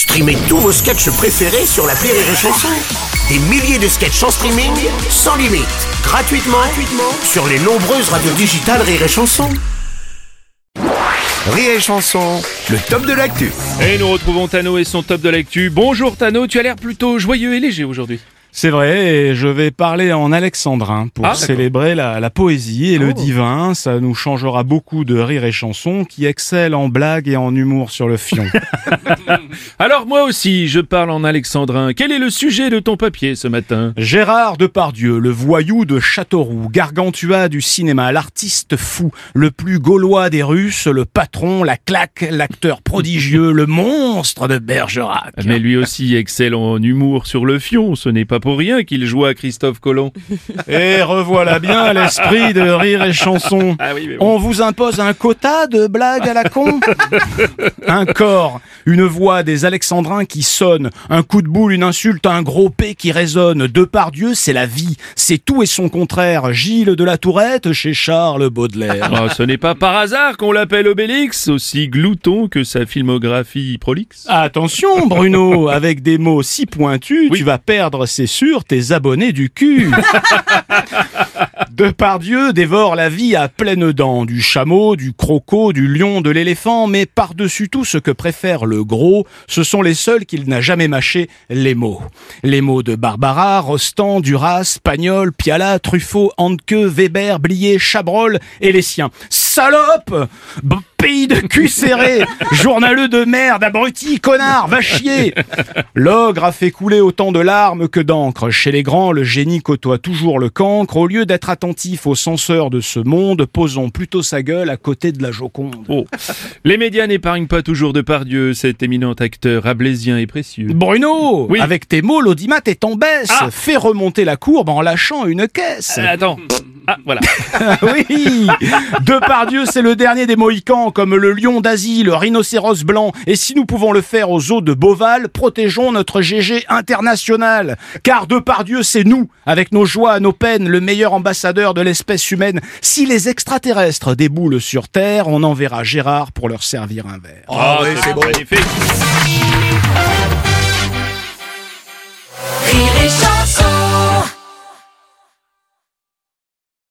Streamez tous vos sketchs préférés sur la Rire et Chanson. Des milliers de sketchs en streaming, sans limite, gratuitement, gratuitement sur les nombreuses radios digitales Rire et Chanson. Rire et Chanson, le top de l'actu. Et nous retrouvons Tano et son top de l'actu. Bonjour Tano, tu as l'air plutôt joyeux et léger aujourd'hui. C'est vrai, et je vais parler en alexandrin pour Ah, célébrer la, la poésie et le Oh. divin. Ça nous changera beaucoup de rire et chansons qui excellent en blagues et en humour sur le fion. Alors moi aussi, je parle en alexandrin. Quel est le sujet de ton papier ce matin? Gérard Depardieu, le voyou de Châteauroux, Gargantua du cinéma, l'artiste fou, le plus gaulois des Russes, le patron, la claque, l'acteur prodigieux, le monstre de Bergerac. Mais lui aussi excelle en humour sur le fion. Ce n'est pas pour rien qu'il joue à Christophe Colomb. Et revoilà bien l'esprit de rire et chanson. Ah oui, mais bon. On vous impose un quota de blagues à la con? Un corps, une voix des alexandrins qui sonne, un coup de boule, une insulte, un gros P qui résonne. De par Dieu, c'est la vie, c'est tout et son contraire. Gilles de la Tourette chez Charles Baudelaire. Oh, ce n'est pas par hasard qu'on l'appelle Obélix, aussi glouton que sa filmographie prolixe? Attention Bruno, avec des mots si pointus, Oui. tu vas perdre, c'est sûr, tes abonnés du cul. Depardieu dévore la vie à pleines dents, du chameau, du croco, du lion, de l'éléphant, mais par-dessus tout ce que préfère le gros, ce sont les seuls qu'il n'a jamais mâché, les mots. Les mots de Barbara, Rostand, Duras, Pagnol, Piala, Truffaut, Handke, Weber, Blier, Chabrol et les siens. Salope Pays de cul serré Journaleux de merde, abruti, connard, va chier L'ogre a fait couler autant de larmes que d'encre. Chez les grands, le génie côtoie toujours le cancre. Au lieu d'être attentif aux censeurs de ce monde, posons plutôt sa gueule à côté de la Joconde. Oh. Les médias n'épargnent pas toujours de Pardieu, cet éminent acteur ablaisien et précieux. Bruno, Oui. avec tes mots, l'audimat est en baisse. Ah. Fais remonter la courbe en lâchant une caisse. Euh, attends. Ah, voilà. oui Depardieu, c'est le dernier des Mohicans, comme le lion d'Asie, le rhinocéros blanc. Et si nous pouvons le faire aux eaux de Beauval, protégeons notre GG international. Car Depardieu, c'est nous, avec nos joies, nos peines, le meilleur ambassadeur de l'espèce humaine. Si les extraterrestres déboulent sur Terre, on enverra Gérard pour leur servir un verre. Ah, c'est et chanson